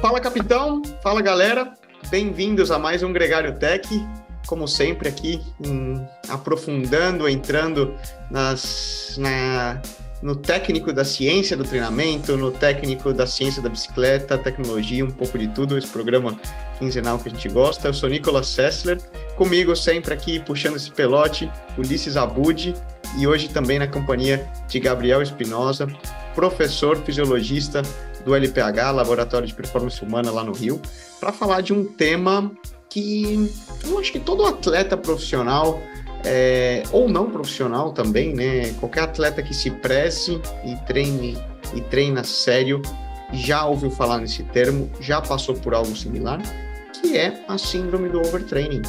Fala, capitão. Fala, galera. Bem-vindos a mais um Gregário Tech. Como sempre, aqui em, aprofundando, entrando nas, na, no técnico da ciência do treinamento, no técnico da ciência da bicicleta, tecnologia, um pouco de tudo, esse programa quinzenal que a gente gosta. Eu sou Nicolas Sessler, comigo sempre aqui puxando esse pelote, Ulisses Abud, e hoje também na companhia de Gabriel Espinosa, professor fisiologista do LPH, Laboratório de Performance Humana lá no Rio, para falar de um tema que eu acho que todo atleta profissional é, ou não profissional também, né? Qualquer atleta que se preze e treine e treina sério já ouviu falar nesse termo, já passou por algo similar, que é a síndrome do overtraining.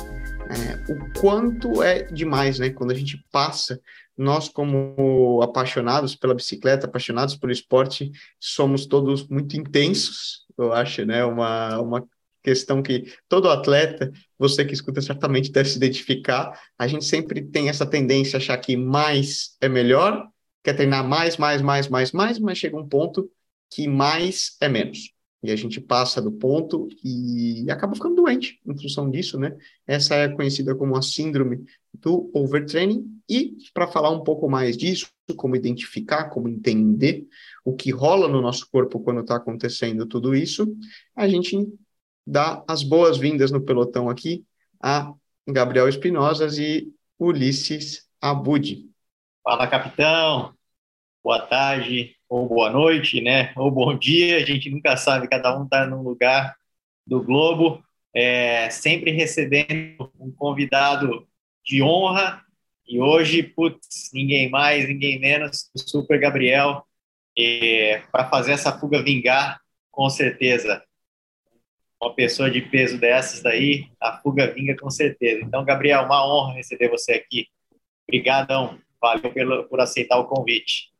É, o quanto é demais, né? Quando a gente passa, nós como apaixonados pela bicicleta, apaixonados pelo esporte, somos todos muito intensos, eu acho, né? Uma, uma questão que todo atleta, você que escuta certamente deve se identificar, a gente sempre tem essa tendência a achar que mais é melhor, quer treinar mais, mais, mais, mais, mais, mas chega um ponto que mais é menos. E a gente passa do ponto e acaba ficando doente em função disso, né? Essa é conhecida como a síndrome do overtraining. E para falar um pouco mais disso, como identificar, como entender o que rola no nosso corpo quando está acontecendo tudo isso, a gente dar as boas-vindas no pelotão aqui a Gabriel Espinosas e Ulisses Abud. Fala, capitão. Boa tarde, ou boa noite, né? Ou bom dia. A gente nunca sabe, cada um está num lugar do globo. É, sempre recebendo um convidado de honra. E hoje, putz, ninguém mais, ninguém menos, o Super Gabriel, é, para fazer essa fuga vingar, com certeza uma pessoa de peso dessas daí, a fuga vinga com certeza. Então, Gabriel, uma honra receber você aqui. Obrigadão, valeu pelo, por aceitar o convite.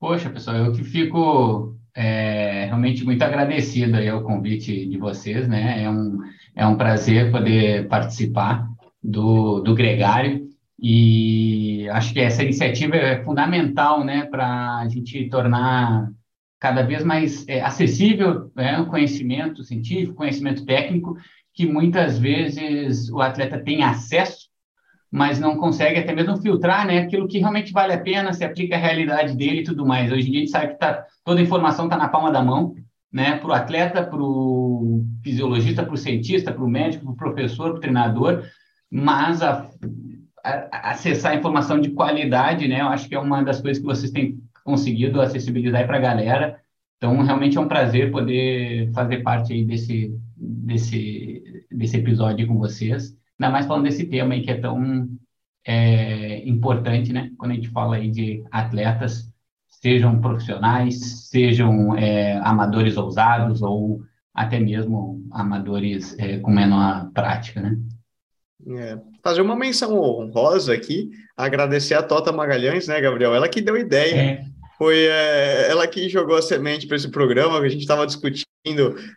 Poxa, pessoal, eu que fico é, realmente muito agradecido aí ao convite de vocês, né? É um, é um prazer poder participar do, do Gregário e acho que essa iniciativa é fundamental, né, para a gente tornar cada vez mais é, acessível né, o conhecimento científico, conhecimento técnico, que muitas vezes o atleta tem acesso, mas não consegue até mesmo filtrar né, aquilo que realmente vale a pena, se aplica à realidade dele e tudo mais. Hoje em dia a gente sabe que tá, toda a informação está na palma da mão, né, para o atleta, para o fisiologista, para o cientista, para o médico, para o professor, para o treinador, mas a, a, acessar a informação de qualidade, né, eu acho que é uma das coisas que vocês têm conseguido acessibilidade para a galera. Então, realmente é um prazer poder fazer parte aí desse, desse, desse episódio com vocês. Ainda mais falando desse tema aí que é tão é, importante, né? Quando a gente fala aí de atletas, sejam profissionais, sejam é, amadores ousados ou até mesmo amadores é, com menor prática, né? É, fazer uma menção honrosa aqui, agradecer a Tota Magalhães, né, Gabriel? Ela que deu ideia. Foi é, ela que jogou a semente para esse programa, que a gente estava discutindo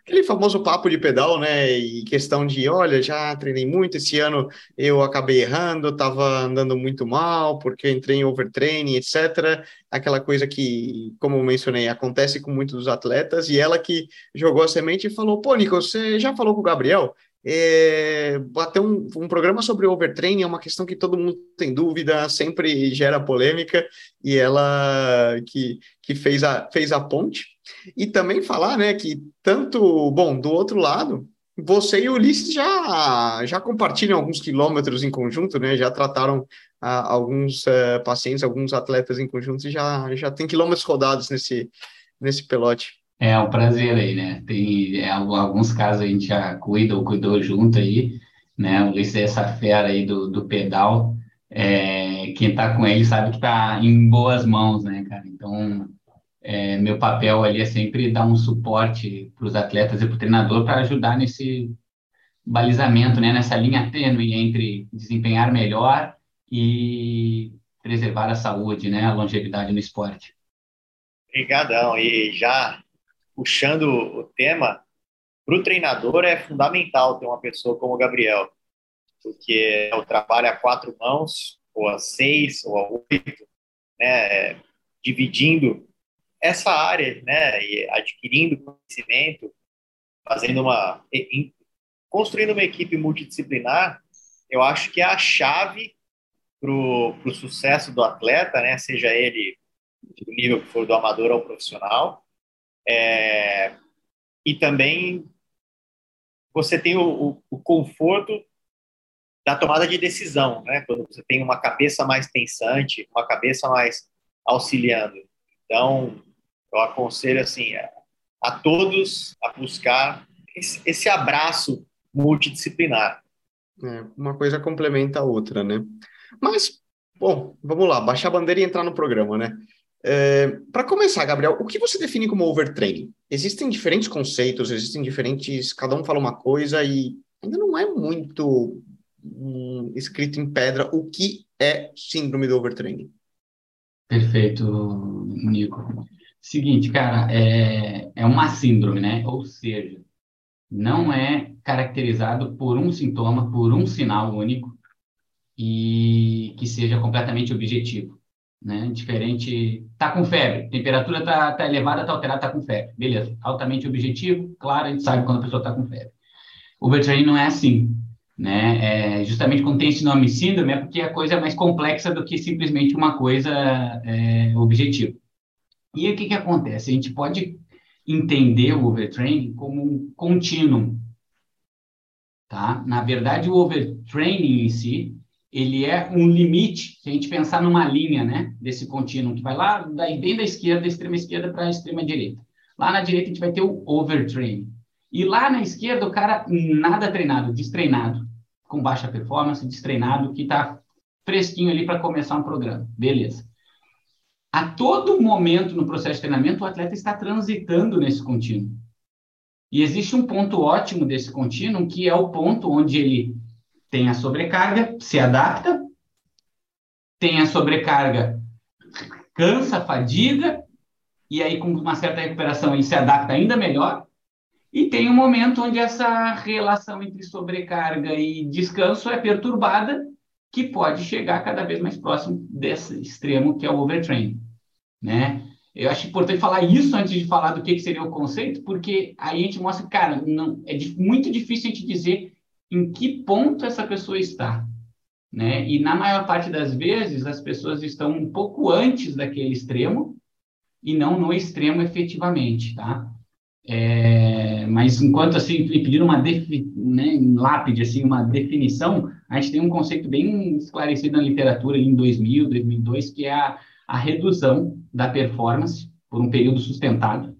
aquele famoso papo de pedal, né? E questão de, olha, já treinei muito, esse ano eu acabei errando, estava andando muito mal, porque entrei em overtraining, etc. Aquela coisa que, como mencionei, acontece com muitos dos atletas, e ela que jogou a semente e falou: pô, Nico, você já falou com o Gabriel? É, até um, um, programa sobre overtraining é uma questão que todo mundo tem dúvida, sempre gera polêmica, e ela que, que fez, a, fez a ponte. E também falar né, que tanto, bom, do outro lado, você e o Ulisses já, já compartilham alguns quilômetros em conjunto, né? Já trataram ah, alguns uh, pacientes, alguns atletas em conjunto, e já, já tem quilômetros rodados nesse, nesse pelote. É um prazer aí, né? Tem é, alguns casos a gente já cuida ou cuidou junto aí, né? O Ulisses é essa fera aí do, do pedal. É, quem tá com ele sabe que tá em boas mãos, né, cara? Então, é, meu papel ali é sempre dar um suporte para os atletas e para o treinador para ajudar nesse balizamento, né? Nessa linha tênue entre desempenhar melhor e preservar a saúde, né? A longevidade no esporte. Obrigadão. E já puxando o tema, para o treinador é fundamental ter uma pessoa como o Gabriel, porque é o trabalho a quatro mãos ou a 6, ou a 8, né, dividindo essa área, né, e adquirindo conhecimento, fazendo uma, construindo uma equipe multidisciplinar, eu acho que é a chave para o sucesso do atleta, né, seja ele do nível que for do amador ao profissional, é, e também você tem o, o, o, conforto da tomada de decisão, né? Quando você tem uma cabeça mais pensante, uma cabeça mais auxiliando. Então, eu aconselho assim a, a todos a buscar esse, esse abraço multidisciplinar. É, uma coisa complementa a outra, né? Mas, bom, vamos lá, baixar a bandeira e entrar no programa, né? É, Para começar, Gabriel, o que você define como overtraining? Existem diferentes conceitos, existem diferentes. Cada um fala uma coisa e ainda não é muito hum, escrito em pedra o que é síndrome do overtraining. Perfeito, Nico. Seguinte, cara, é, é uma síndrome, né? Ou seja, não é caracterizado por um sintoma, por um sinal único e que seja completamente objetivo né? Diferente, tá com febre, temperatura tá, tá elevada, tá alterada, tá com febre, beleza? Altamente objetivo, claro, a gente sabe quando a pessoa tá com febre. O overtraining não é assim, né? É, justamente quando tem esse nome síndrome é porque a coisa é mais complexa do que simplesmente uma coisa é, objetiva. E o que que acontece? A gente pode entender o overtraining como um contínuo, tá? Na verdade, o overtraining em si ele é um limite, se a gente pensar numa linha, né, desse contínuo, que vai lá daí bem da esquerda, da extrema esquerda para a extrema direita. Lá na direita a gente vai ter o overtraining. E lá na esquerda o cara nada treinado, destreinado, com baixa performance, destreinado, que está fresquinho ali para começar um programa. Beleza. A todo momento no processo de treinamento o atleta está transitando nesse contínuo. E existe um ponto ótimo desse contínuo, que é o ponto onde ele tem a sobrecarga, se adapta, tem a sobrecarga, cansa, fadiga, e aí com uma certa recuperação ele se adapta ainda melhor, e tem um momento onde essa relação entre sobrecarga e descanso é perturbada, que pode chegar cada vez mais próximo desse extremo que é o overtraining, né? Eu acho importante falar isso antes de falar do que, que seria o conceito, porque aí a gente mostra, cara, não, é muito difícil a gente dizer em que ponto essa pessoa está. Né? E na maior parte das vezes, as pessoas estão um pouco antes daquele extremo e não no extremo efetivamente, tá? É, mas enquanto assim pedir uma defi, né, lápide assim uma definição, a gente tem um conceito bem esclarecido na literatura em 2000, 2002 que é a, a redução da performance por um período sustentado,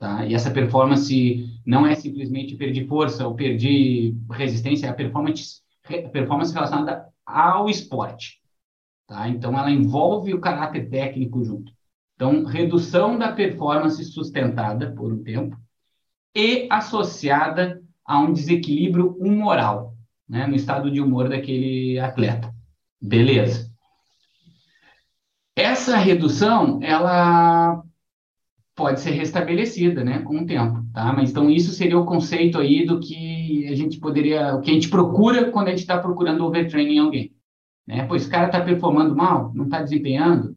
tá? E essa performance não é simplesmente perder força ou perder resistência, é a performance, performance relacionada ao esporte. Tá? Então, ela envolve o caráter técnico junto. Então, redução da performance sustentada por um tempo e associada a um desequilíbrio humoral, né, no estado de humor daquele atleta. Beleza. Essa redução, ela pode ser restabelecida, né, com o tempo, tá? Mas então isso seria o conceito aí do que a gente poderia, o que a gente procura quando a gente está procurando overtraining em alguém, né? Pois o cara está performando mal, não está desempenhando,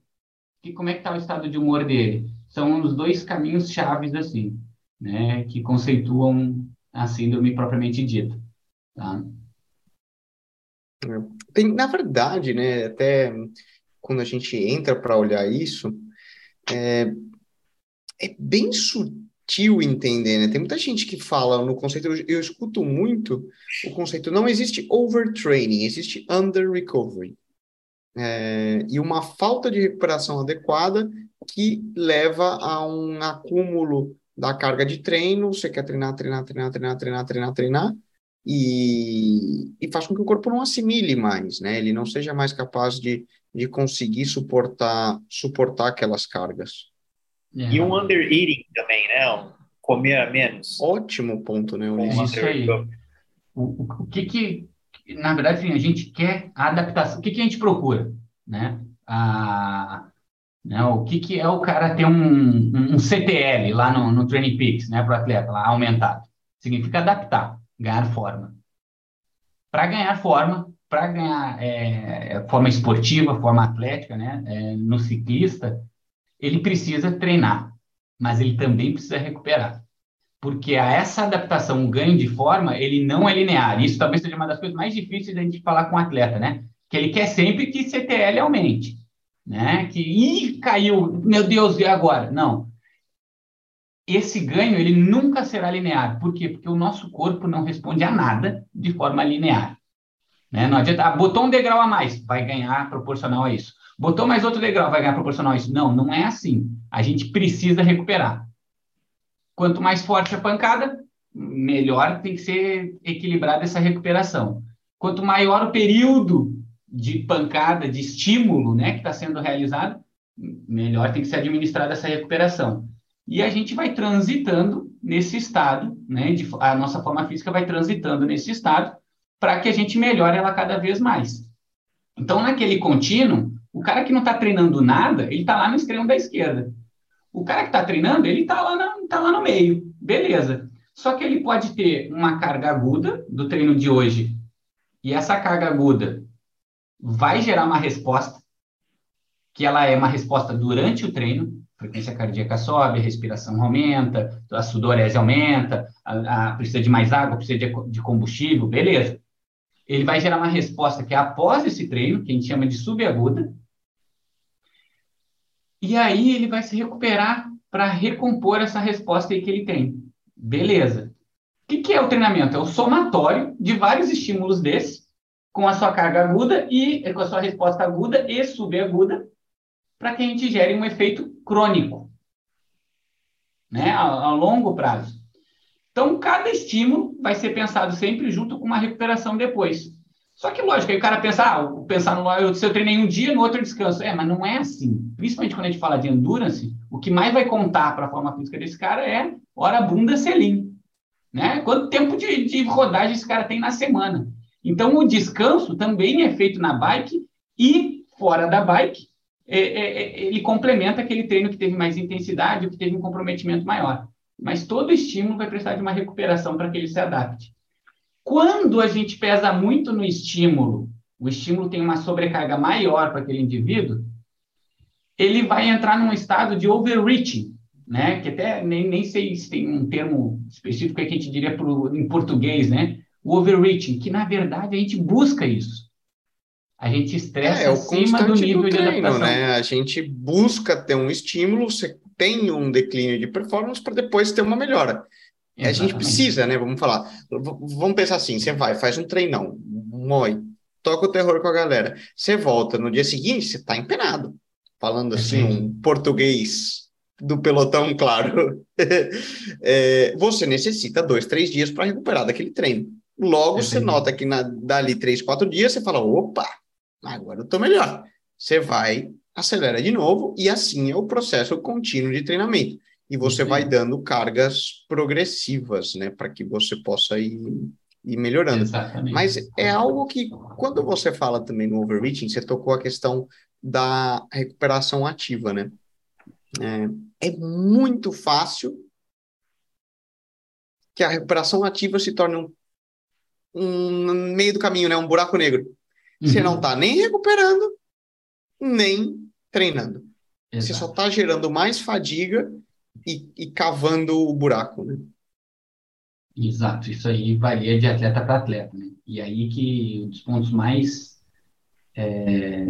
e como é que está o estado de humor dele? São os dois caminhos chaves assim, né, que conceituam a síndrome propriamente dita, tá? Tem, na verdade, né, até quando a gente entra para olhar isso, é, é bem sutil entender, né? Tem muita gente que fala no conceito, eu, escuto muito o conceito, não existe overtraining, existe under recovery. É, e uma falta de recuperação adequada que leva a um acúmulo da carga de treino, você quer treinar, treinar, treinar, treinar, treinar, treinar, treinar, e, e faz com que o corpo não assimile mais, né? Ele não seja mais capaz de, de conseguir suportar, suportar aquelas cargas. É. E um under eating também, né? Um comer a menos. Ótimo ponto, né? Um Isso aí. O, o, o, que que, na verdade, assim, a gente quer a adaptação, o que que a gente procura, né? A, né, o que que é o cara ter um, um CTL lá no, no Training Peaks, né, para o atleta, lá aumentado? Significa adaptar, ganhar forma. Para ganhar forma, para ganhar é, forma esportiva, forma atlética, né, é, no ciclista, ele precisa treinar, mas ele também precisa recuperar. Porque a essa adaptação, o ganho de forma, ele não é linear. Isso talvez seja uma das coisas mais difíceis da gente falar com o atleta, né? Que ele quer sempre que CTL aumente, né? Que, ih, caiu, meu Deus, e agora? Não. Esse ganho, ele nunca será linear. Por quê? Porque o nosso corpo não responde a nada de forma linear. Né? Não adianta, ah, botou um degrau a mais, vai ganhar proporcional a isso. Botou mais outro degrau, vai ganhar proporcional isso. Não, não é assim. A gente precisa recuperar. Quanto mais forte a pancada, melhor tem que ser equilibrada essa recuperação. Quanto maior o período de pancada, de estímulo, né, que está sendo realizado, melhor tem que ser administrada essa recuperação. E a gente vai transitando nesse estado, né, de, a nossa forma física vai transitando nesse estado para que a gente melhore ela cada vez mais. Então, naquele contínuo, o cara que não está treinando nada, ele está lá no extremo da esquerda. O cara que está treinando, ele está lá, tá lá no meio. Beleza. Só que ele pode ter uma carga aguda do treino de hoje, e essa carga aguda vai gerar uma resposta, que ela é uma resposta durante o treino, frequência cardíaca sobe, respiração aumenta, a sudorese aumenta, a, a precisa de mais água, precisa de, de combustível, beleza. Ele vai gerar uma resposta que é após esse treino, que a gente chama de subaguda, e aí ele vai se recuperar para recompor essa resposta aí que ele tem. Beleza. O que, que é o treinamento? É o somatório de vários estímulos desses, com a sua carga aguda e com a sua resposta aguda e subaguda, para que a gente gere um efeito crônico, né, a, a longo prazo. Então, cada estímulo vai ser pensado sempre junto com uma recuperação depois. Só que, lógico, aí o cara pensa, ah, pensar no eu, se eu treinei um dia, no outro eu descanso. É, mas não é assim. Principalmente quando a gente fala de endurance, o que mais vai contar para a forma física desse cara é hora bunda selim. Né? Quanto tempo de, de rodagem esse cara tem na semana. Então, o descanso também é feito na bike e fora da bike, é, é, é ele complementa aquele treino que teve mais intensidade, ou que teve um comprometimento maior. Mas todo estímulo vai precisar de uma recuperação para que ele se adapte. Quando a gente pesa muito no estímulo, o estímulo tem uma sobrecarga maior para aquele indivíduo, ele vai entrar num estado de overreaching, né? Que até nem, nem sei se tem um termo específico que a gente diria pro, em português, né? O overreaching, que na verdade a gente busca isso. A gente estressa é, é acima do nível do treino, de adaptação. Né? A gente busca ter um estímulo, você tem um declínio de performance para depois ter uma melhora. Exatamente. A gente precisa, né? Vamos falar. Vamos pensar assim: você vai, faz um treinão, mói, toca o terror com a galera. Você volta no dia seguinte, você está empenado. Falando assim, um português do pelotão, claro. é, você necessita dois, três dias para recuperar daquele treino. Logo, você nota que na, dali três, quatro dias, você fala: opa, agora eu estou melhor. Você vai, acelera de novo, e assim é o processo contínuo de treinamento e você vai dando cargas progressivas, né, para que você possa ir, ir melhorando. Exatamente. Mas é algo que, quando você fala também no overreaching, você tocou a questão da recuperação ativa, né? É, é muito fácil que a recuperação ativa se torne um, um meio do caminho, né? Um buraco negro. Uhum. Você não está nem recuperando, nem treinando. Exato. Você só está gerando mais fadiga e, e cavando o buraco, né? Exato, isso aí varia de atleta para atleta, né? E aí que um dos pontos mais. É...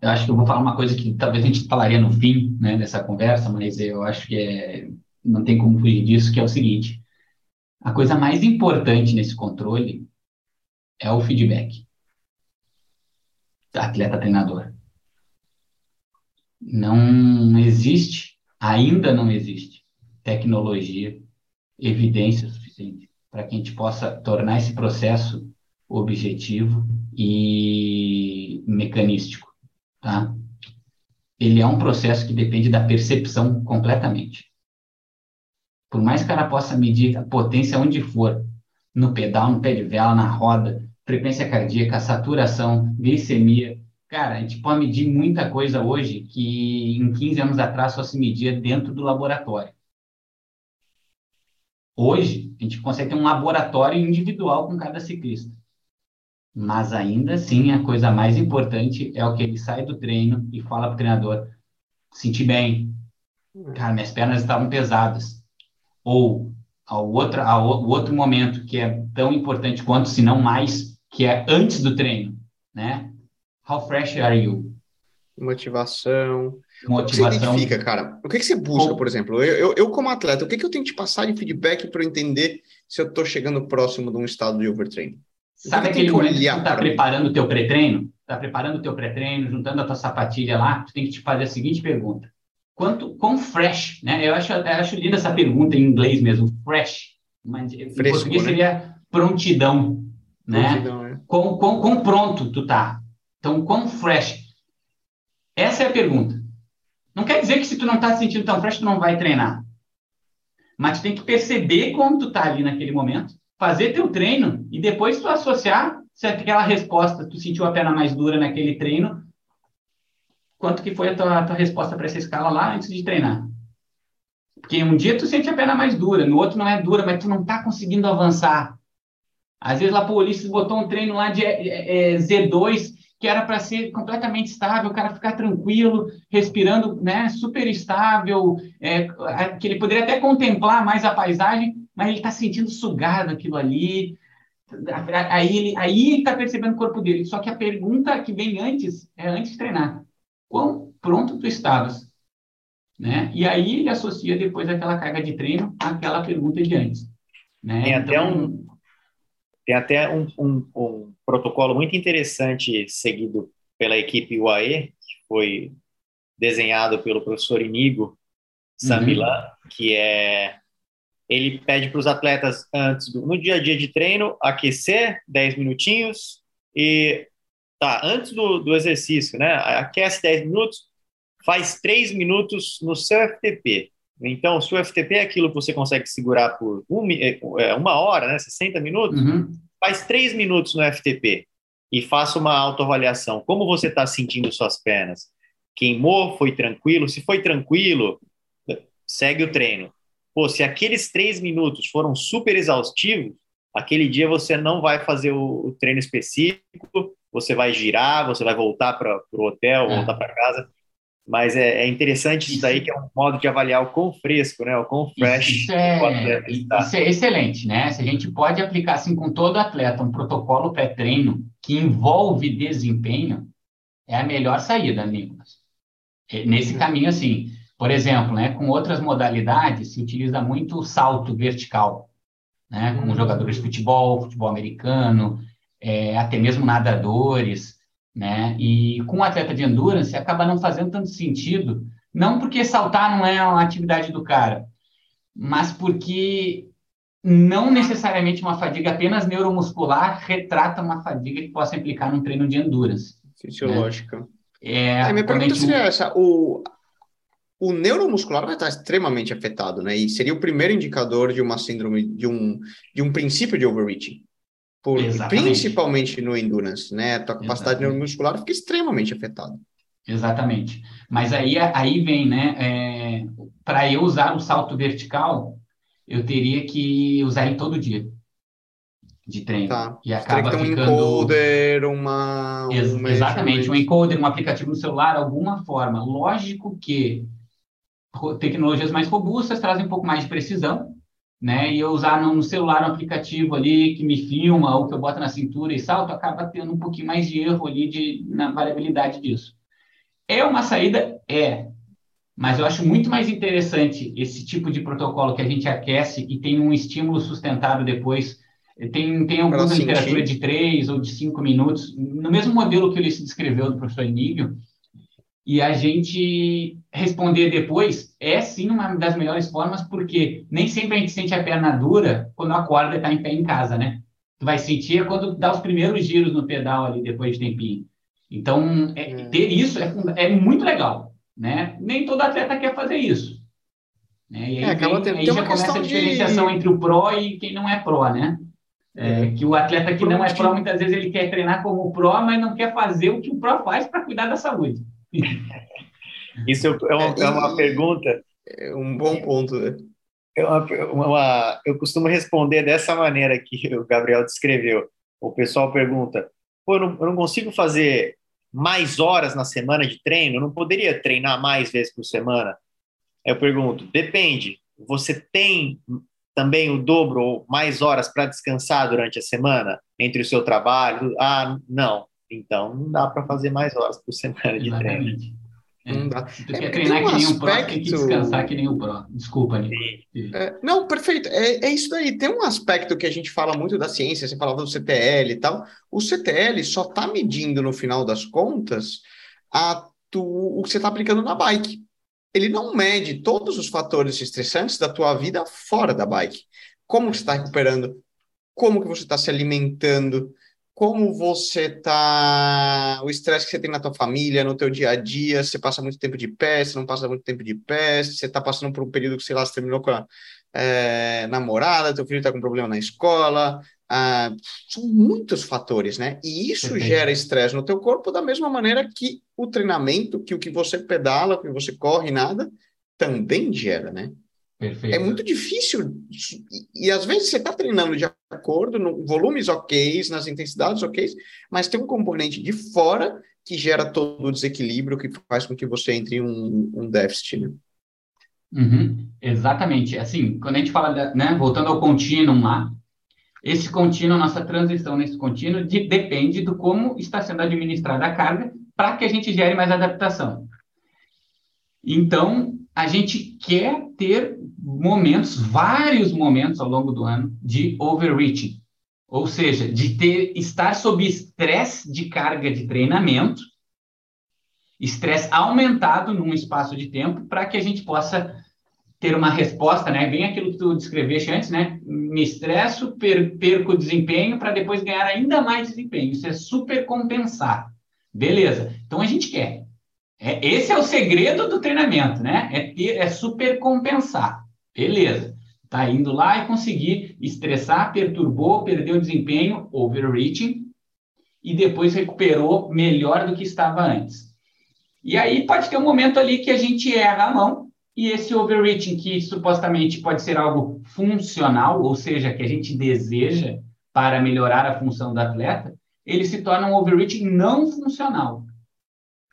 Eu acho que eu vou falar uma coisa que talvez a gente falaria no fim né, dessa conversa, mas eu acho que é... não tem como fugir disso, que é o seguinte: a coisa mais importante nesse controle é o feedback. Atleta-treinador. Não existe ainda não existe tecnologia, evidência suficiente para que a gente possa tornar esse processo objetivo e mecanístico, tá? Ele é um processo que depende da percepção completamente. Por mais que o cara possa medir a potência onde for, no pedal, no pé de vela, na roda, frequência cardíaca, saturação, glicemia, Cara, a gente pode medir muita coisa hoje que em 15 anos atrás só se media dentro do laboratório. Hoje, a gente consegue ter um laboratório individual com cada ciclista. Mas ainda assim, a coisa mais importante é o que ele sai do treino e fala para o treinador: senti bem, cara, minhas pernas estavam pesadas. Ou ao outro, ao outro momento que é tão importante quanto, se não mais, que é antes do treino, né? How fresh are you? Motivação. Motivação. O que você identifica, cara? O que, que você busca, por exemplo? Eu, eu, eu, como atleta, o que, que eu tenho que te passar de feedback para eu entender se eu estou chegando próximo de um estado de overtraining? Sabe aquele momento que tu está preparando o teu pré-treino? Está preparando o teu pré-treino, juntando a tua sapatilha lá, tu tem que te fazer a seguinte pergunta. Quanto, quão fresh, né? Eu acho, eu acho linda essa pergunta em inglês mesmo, fresh. Mas Fresco, em português né? seria prontidão, né? Prontidão, é. Quão, quão, quão pronto tu tá. Então, quão fresh. Essa é a pergunta. Não quer dizer que se tu não tá se sentindo tão fresh, tu não vai treinar. Mas tu tem que perceber como tu tá ali naquele momento, fazer teu treino e depois tu associar se aquela resposta, tu sentiu a perna mais dura naquele treino, quanto que foi a tua, a tua resposta para essa escala lá antes de treinar. Porque um dia tu sente a perna mais dura, no outro não é dura, mas tu não tá conseguindo avançar. Às vezes lá o Ulisses botou um treino lá de é, é, Z2 que era para ser completamente estável, o cara ficar tranquilo, respirando, né, super estável, é, que ele poderia até contemplar mais a paisagem, mas ele está sentindo sugado aquilo ali. Aí ele aí está percebendo o corpo dele. Só que a pergunta que vem antes é antes de treinar. Quão pronto tu estavas? Né? E aí ele associa depois aquela carga de treino àquela pergunta de antes. Né? Tem até então, um tem até um, um, um protocolo muito interessante seguido pela equipe UAE, que foi desenhado pelo professor Inigo Samilan, uhum. que é ele pede para os atletas antes do, no dia a dia de treino aquecer 10 minutinhos e tá antes do, do exercício, né? Aquece 10 minutos, faz 3 minutos no seu FTP. Então, se o FTP é aquilo que você consegue segurar por um, é, é, uma hora, né, 60 minutos, uhum. faz 3 minutos no FTP e faça uma autoavaliação. Como você está sentindo suas pernas? Queimou? Foi tranquilo? Se foi tranquilo, segue o treino pô, se aqueles três minutos foram super exaustivos, aquele dia você não vai fazer o, o treino específico, você vai girar, você vai voltar para o hotel, é. voltar para casa. Mas é, é interessante isso, daí, que é um modo de avaliar o quão fresco, né? O quão fresh. Isso, é, isso é excelente, né? Se a gente pode aplicar assim com todo atleta um protocolo pré-treino que envolve desempenho, é a melhor saída, Nicolas. É, nesse caminho, assim, por exemplo, né, com outras modalidades, se utiliza muito o salto vertical, né, com uhum. jogadores de futebol, futebol americano, é, até mesmo nadadores, né, e com o atleta de endurance acaba não fazendo tanto sentido, não porque saltar não é uma atividade do cara, mas porque não necessariamente uma fadiga apenas neuromuscular retrata uma fadiga que possa implicar num treino de endurance. Fisiológica. Né? É, a minha pergunta seria essa: o, o neuromuscular vai estar extremamente afetado, né? E seria o primeiro indicador de uma síndrome, de um, de um princípio de overreaching. Por, principalmente no endurance, né? A tua capacidade Exatamente. neuromuscular fica extremamente afetada. Exatamente. Mas aí, aí vem, né? É, Para eu usar o salto vertical, eu teria que usar ele todo dia de treino. Tá. E acaba um ficando... encoder, uma... Ex exatamente, um encoder, um aplicativo no celular, alguma forma. Lógico que tecnologias mais robustas trazem um pouco mais de precisão, né? E eu usar no celular um aplicativo ali que me filma ou que eu boto na cintura e salto, acaba tendo um pouquinho mais de erro ali de, na variabilidade disso. É uma saída? É. Mas eu acho muito mais interessante esse tipo de protocolo que a gente aquece e tem um estímulo sustentado depois. Tem, tem alguma literatura de três ou de cinco minutos, no mesmo modelo que ele se descreveu do professor Nígio, e a gente responder depois é sim uma das melhores formas, porque nem sempre a gente sente a perna dura quando acorda e está em pé em casa, né? Tu vai sentir quando dá os primeiros giros no pedal ali depois de tempinho. Então, é, é. ter isso é, é, muito legal, né? Nem todo atleta quer fazer isso. Né? E aí, é, vem, tendo, aí já começa a diferenciação de... entre o pró e quem não é pró, né? É, que o atleta que não é pró, muitas vezes ele quer treinar como pró, mas não quer fazer o que o pró faz para cuidar da saúde. Isso é uma, é uma pergunta. É um bom ponto, né? É uma, uma, eu costumo responder dessa maneira que o Gabriel descreveu. O pessoal pergunta: pô, eu, não, eu não consigo fazer mais horas na semana de treino, eu não poderia treinar mais vezes por semana? Eu pergunto, depende. Você tem também o dobro ou mais horas para descansar durante a semana entre o seu trabalho? Ah, não. Então não dá para fazer mais horas por semana de Exatamente. treino. É. Não dá. Tu é, quer treinar um que nem aspecto... o pró, tem que descansar que nem o pró. Desculpa, Nico. É, não, perfeito. É, é isso daí. Tem um aspecto que a gente fala muito da ciência, você falava do CTL e tal. O CTL só está medindo, no final das contas, a tu, o que você está aplicando na bike. Ele não mede todos os fatores estressantes da tua vida fora da bike. Como você está recuperando, como que você está se alimentando, como você está, o estresse que você tem na tua família, no teu dia a dia, você passa muito tempo de pé, você não passa muito tempo de pé, você está passando por um período que, sei lá, você terminou com a é, namorada, teu filho está com problema na escola, ah, são muitos fatores, né? E isso Perfeito. gera estresse no teu corpo da mesma maneira que o treinamento, que o que você pedala, que você corre, nada, também gera, né? Perfeito. É muito difícil. E, e às vezes você está treinando de acordo, no volumes ok, nas intensidades ok, mas tem um componente de fora que gera todo o desequilíbrio que faz com que você entre em um, um déficit. Né? Uhum, exatamente. Assim, quando a gente fala, da, né, voltando ao contínuo lá, esse contínuo, nossa transição nesse contínuo, de, depende do como está sendo administrada a carga para que a gente gere mais adaptação. Então, a gente quer ter momentos, vários momentos ao longo do ano de overreaching, ou seja, de ter estar sob estresse de carga de treinamento, estresse aumentado num espaço de tempo para que a gente possa ter uma resposta, né? Bem aquilo que tu descreveste antes, né? Me estresso, per perco desempenho para depois ganhar ainda mais desempenho. Isso é super compensar. Beleza. Então a gente quer é, esse é o segredo do treinamento, né? É, ter, é super compensar. Beleza. Tá indo lá e conseguir estressar, perturbou, perdeu o desempenho, overreaching, e depois recuperou melhor do que estava antes. E aí pode ter um momento ali que a gente erra a mão, e esse overreaching, que supostamente pode ser algo funcional, ou seja, que a gente deseja para melhorar a função do atleta, ele se torna um overreaching não funcional.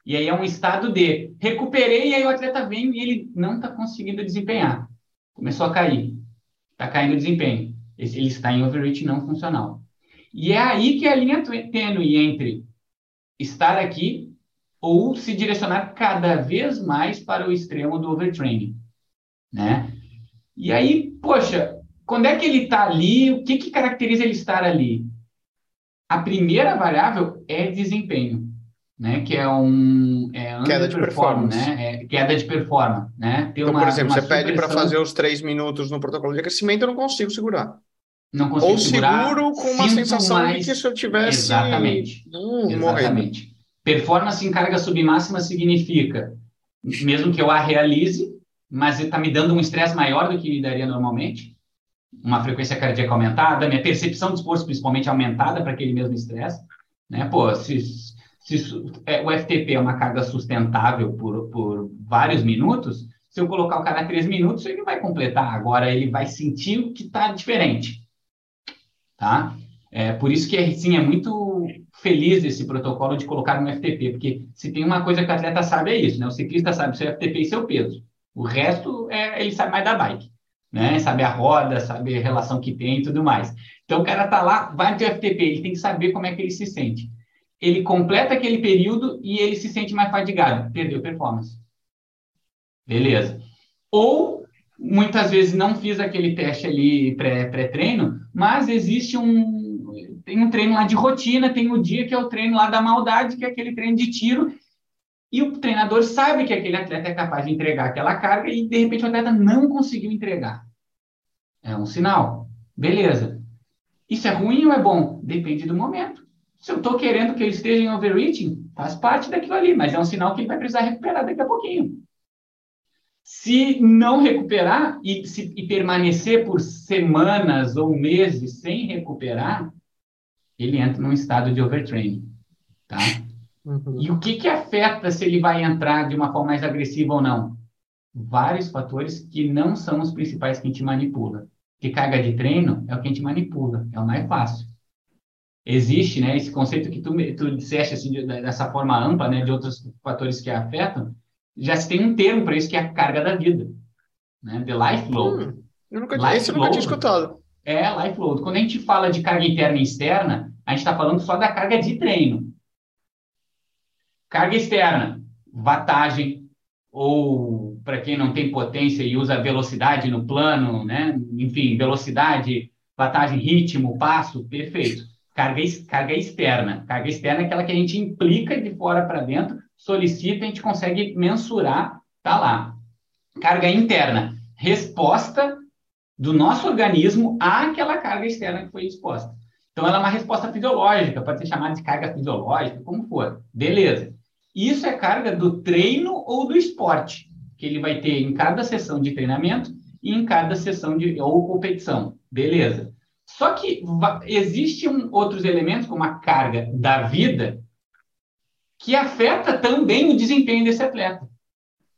E aí é um estado de recuperei, e aí o atleta vem e ele não está conseguindo desempenhar. Começou a cair. Está caindo o desempenho. Ele está em overreach não funcional. E é aí que é a linha tênue entre estar aqui ou se direcionar cada vez mais para o extremo do overtraining, né? E aí, poxa, quando é que ele está ali? O que, que caracteriza ele estar ali? A primeira variável é desempenho né? Que é um é queda de performance, né? É queda de performance, né? Tem então, uma, por exemplo, você supressão... pede para fazer os três minutos no protocolo de aquecimento, eu não consigo segurar. Não consigo Ou segurar, seguro com uma sensação mais... de que se eu tivesse exatamente, hum, exatamente. Morrendo. Performance em carga submáxima significa, mesmo que eu a realize, mas está me dando um estresse maior do que me daria normalmente, uma frequência cardíaca aumentada, minha percepção de esforço principalmente aumentada para aquele mesmo estresse, né? Pô, se se é, o FTP é uma carga sustentável por, por vários minutos, se eu colocar o cara três minutos, ele vai completar. Agora ele vai sentir que está diferente. Tá? É, por isso que, sim, é muito feliz esse protocolo de colocar no FTP, porque se tem uma coisa que o atleta sabe é isso, né? O ciclista sabe seu FTP e seu peso. O resto, é, ele sabe mais da bike, né? Sabe a roda, sabe a relação que tem e tudo mais. Então, o cara tá lá, vai no FTP, ele tem que saber como é que ele se sente ele completa aquele período e ele se sente mais fadigado, perdeu performance. Beleza. Ou muitas vezes não fiz aquele teste ali pré-treino, mas existe um tem um treino lá de rotina, tem o dia que é o treino lá da maldade, que é aquele treino de tiro, e o treinador sabe que aquele atleta é capaz de entregar aquela carga e de repente o atleta não conseguiu entregar. É um sinal. Beleza. Isso é ruim ou é bom? Depende do momento. Se eu estou querendo que ele esteja em overreaching, faz parte daquilo ali, mas é um sinal que ele vai precisar recuperar daqui a pouquinho. Se não recuperar e, se, e permanecer por semanas ou meses sem recuperar, ele entra num estado de overtraining, tá? Uhum. E o que que afeta se ele vai entrar de uma forma mais agressiva ou não? Vários fatores que não são os principais que a gente manipula. Que carga de treino é o que a gente manipula, é o mais fácil. Existe, né, esse conceito que tu, tu disseste assim, dessa forma ampla, né, de outros fatores que afetam, já se tem um termo para isso que é a carga da vida, né, the life load. Hum, eu nunca, life esse eu nunca tinha escutado. É, life load. Quando a gente fala de carga interna e externa, a gente está falando só da carga de treino. Carga externa, watagem, ou para quem não tem potência e usa velocidade no plano, né? Enfim, velocidade, watagem, ritmo, passo, perfeito. Carga, carga externa. Carga externa é aquela que a gente implica de fora para dentro, solicita, a gente consegue mensurar, tá lá. Carga interna, resposta do nosso organismo àquela carga externa que foi exposta. Então, ela é uma resposta fisiológica, pode ser chamada de carga fisiológica, como for. Beleza. Isso é carga do treino ou do esporte, que ele vai ter em cada sessão de treinamento e em cada sessão de ou competição. Beleza. Só que existem outros elementos, como a carga da vida, que afeta também o desempenho desse atleta.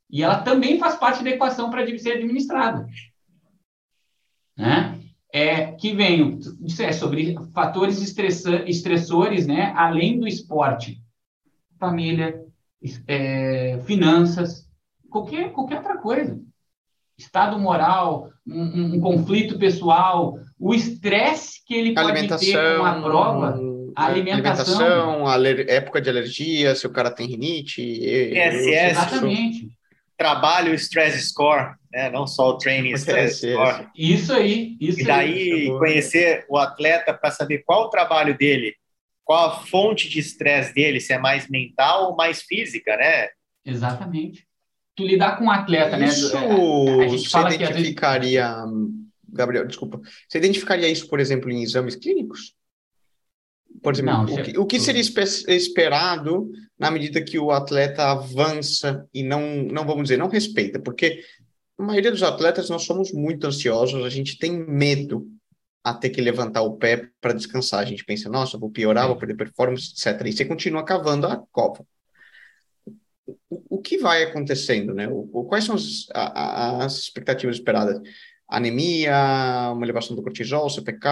E ela também faz parte da equação para ser administrada. Né? É, que vem é sobre fatores estressores, né, além do esporte. Família, é, finanças, qualquer, qualquer outra coisa. Estado moral, um, um conflito pessoal, o estresse que ele pode ter com a prova, a alimentação. alimentação época de alergia, se o cara tem rinite. Exatamente. Trabalho Stress Score, né? não só o Training Stress Score. Isso aí, isso E daí aí. conhecer o atleta para saber qual o trabalho dele qual a fonte de estresse dele, se é mais mental ou mais física, né? Exatamente. Tu lidar com um atleta, isso, né? É, a gente você identificaria, que vezes... Gabriel, desculpa, você identificaria isso, por exemplo, em exames clínicos? Por exemplo, não, o, que, o que seria esperado na medida que o atleta avança e não, não vamos dizer, não respeita? Porque a maioria dos atletas nós somos muito ansiosos, a gente tem medo a ter que levantar o pé para descansar. A gente pensa, nossa, vou piorar, vou perder performance, etc. E você continua cavando a cova. O, o que vai acontecendo, né? O, quais são as, a, as expectativas esperadas? Anemia, uma elevação do cortisol, CPK,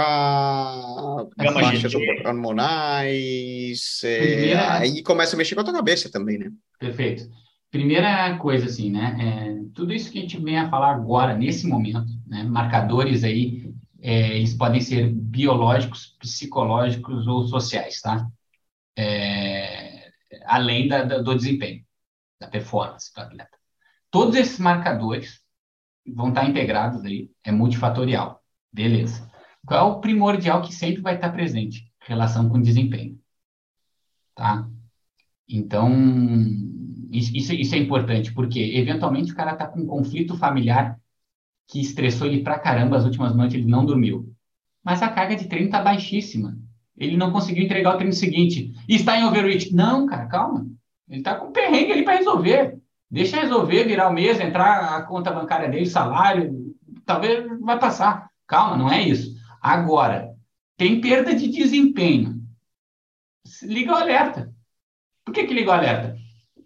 baixas hormonais, é, Primeira... aí começa a mexer com a tua cabeça também, né? Perfeito. Primeira coisa, assim, né? É, tudo isso que a gente vem a falar agora, nesse momento, né? Marcadores aí é, eles podem ser biológicos, psicológicos ou sociais, tá? É, além da, do desempenho, da performance do atleta. Todos esses marcadores vão estar integrados aí, é multifatorial, beleza. Qual é o primordial que sempre vai estar presente? Relação com desempenho, tá? Então, isso, isso é importante, porque eventualmente o cara está com um conflito familiar que estressou ele pra caramba as últimas noites, ele não dormiu. Mas a carga de treino tá baixíssima. Ele não conseguiu entregar o treino seguinte. Está em overreach. Não, cara, calma. Ele tá com perrengue ali para resolver. Deixa resolver, virar o mês, entrar a conta bancária dele, salário, talvez vai passar. Calma, não é isso. Agora, tem perda de desempenho. Liga o alerta. Por que, que liga o alerta?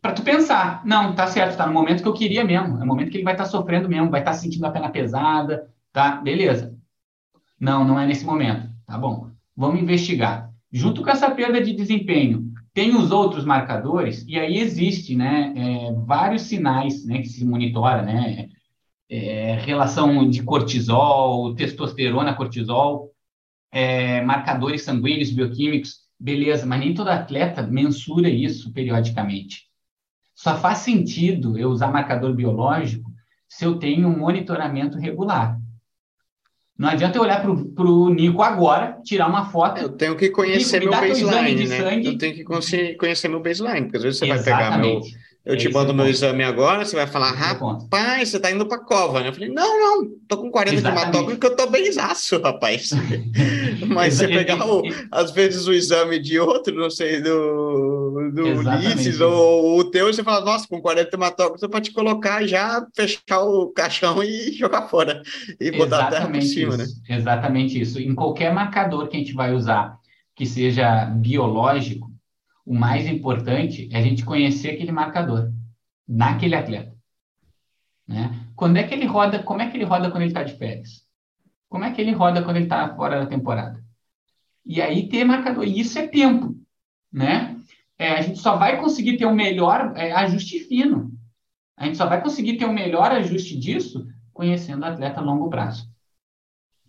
para tu pensar, não, tá certo, tá no momento que eu queria mesmo, é o momento que ele vai estar tá sofrendo mesmo, vai estar tá sentindo a pena pesada, tá? Beleza. Não, não é nesse momento, tá bom. Vamos investigar. Junto com essa perda de desempenho, tem os outros marcadores, e aí existe, né, é, vários sinais, né, que se monitora, né, é, relação de cortisol, testosterona, cortisol, é, marcadores sanguíneos, bioquímicos, beleza, mas nem todo atleta mensura isso periodicamente. Só faz sentido eu usar marcador biológico se eu tenho um monitoramento regular. Não adianta eu olhar para o Nico agora, tirar uma foto. Eu tenho que conhecer Nico, meu baseline, né? Sangue. Eu tenho que conhecer meu baseline, porque às vezes você Exatamente. vai pegar meu eu te mando meu exame agora, você vai falar, rapaz, você tá indo pra cova, né? Eu falei, não, não, tô com 40 Exatamente. de hematócrito que eu tô bem zaço, rapaz. Mas você pegar, o, às vezes, o exame de outro, não sei, do, do Ulisses ou o teu, você fala, nossa, com 40 hematócritos, você pode colocar já, fechar o caixão e jogar fora. E botar a terra por cima, né? Exatamente isso. Em qualquer marcador que a gente vai usar, que seja biológico, o mais importante é a gente conhecer aquele marcador naquele atleta. Né? Quando é que ele roda, como é que ele roda quando ele está de férias? Como é que ele roda quando ele está fora da temporada? e aí ter marcador. E isso é tempo, né? É, a gente só vai conseguir ter o um melhor é, ajuste fino. A gente só vai conseguir ter o um melhor ajuste disso conhecendo o atleta a longo prazo,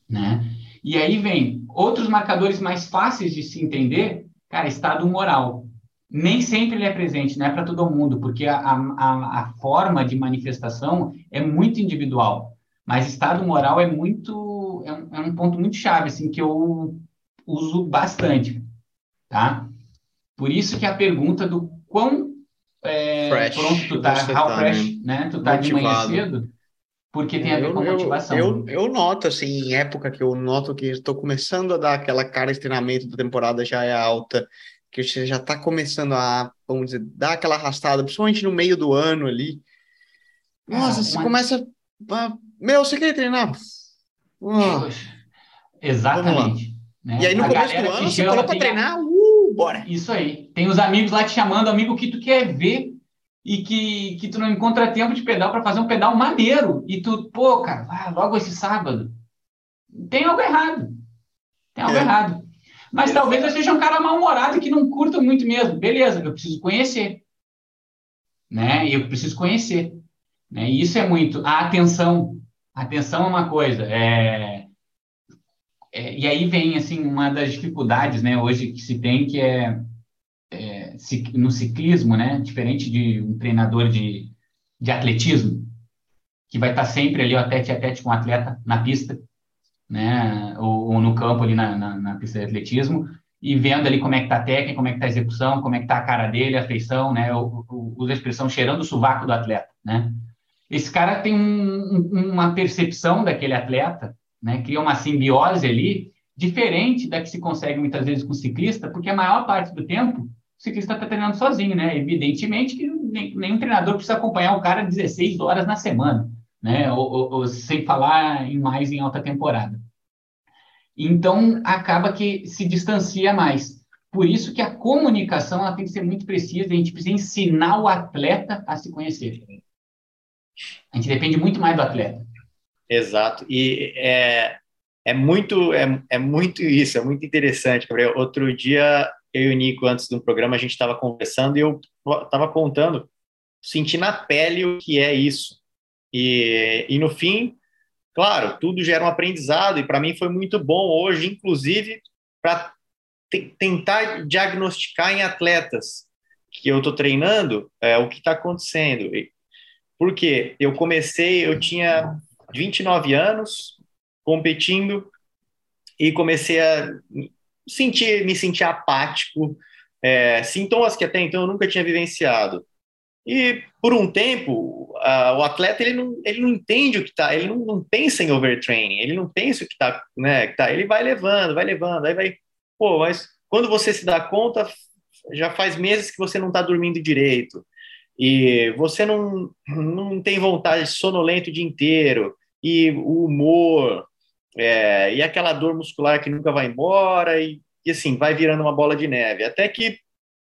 né? E aí vem outros marcadores mais fáceis de se entender, cara, estado moral. Nem sempre ele é presente, não é para todo mundo, porque a, a, a forma de manifestação é muito individual. Mas estado moral é muito é um, é um ponto muito chave assim que eu uso bastante, tá? Por isso que a pergunta do quão é, fresh, pronto tu tá, how tá, fresh, né? né? Tu tá Motivado. de manhã cedo, porque tem a ver com a motivação. Eu, eu, eu, noto, assim, em época que eu noto que estou começando a dar aquela cara de treinamento da temporada já é alta, que você já está começando a, vamos dizer, dar aquela arrastada, principalmente no meio do ano ali. Nossa, ah, você começa. A, meu, você quer treinar? Oh. Exatamente. Né? E aí no a começo do ano você falou para treinar, uh, bora. Isso aí. Tem os amigos lá te chamando, amigo que tu quer ver e que, que tu não encontra tempo de pedal para fazer um pedal maneiro. E tu, pô, cara, vai logo esse sábado. Tem algo errado. Tem algo é. errado. Mas é. talvez eu seja um cara mal-humorado que não curta muito mesmo. Beleza, eu preciso conhecer. Né? E eu preciso conhecer. Né? E isso é muito. A atenção. A atenção é uma coisa. É... É, e aí vem assim uma das dificuldades, né, hoje que se tem que é no ciclismo, né? Diferente de um treinador de, de atletismo, que vai estar sempre ali, ó, tete a tete com o atleta na pista, né? Ou, ou no campo ali na, na, na, pista de atletismo, e vendo ali como é que tá a técnica, como é que tá a execução, como é que tá a cara dele, a feição, né? Usa a expressão cheirando o sovaco do atleta, né? Esse cara tem um, uma percepção daquele atleta, né? Cria uma simbiose ali, diferente da que se consegue muitas vezes com o ciclista, porque a maior parte do tempo o ciclista está treinando sozinho, né? Evidentemente que nenhum treinador precisa acompanhar o cara 16 horas na semana, né? Ou, ou, ou, sem falar em mais em alta temporada. Então, acaba que se distancia mais. Por isso que a comunicação ela tem que ser muito precisa, a gente precisa ensinar o atleta a se conhecer. A gente depende muito mais do atleta. Exato. E é, é muito é, é muito isso, é muito interessante, Gabriel. Outro dia eu e o Nico, antes do programa, a gente estava conversando e eu estava contando, senti na pele o que é isso. E, e no fim, claro, tudo gera um aprendizado e para mim foi muito bom hoje, inclusive, para tentar diagnosticar em atletas que eu estou treinando é, o que está acontecendo. Porque eu comecei, eu tinha 29 anos competindo e comecei a sentir, me sentir apático, é, sintomas que até então eu nunca tinha vivenciado. E por um tempo, uh, o atleta ele não, ele não entende o que está, ele não, não, pensa em overtraining, ele não pensa o que está, né, que tá, ele vai levando, vai levando, aí vai, pô, mas quando você se dá conta, já faz meses que você não está dormindo direito, e você não, não tem vontade, sonolento o dia inteiro, e o humor, é, e aquela dor muscular que nunca vai embora, e, e, assim, vai virando uma bola de neve. Até que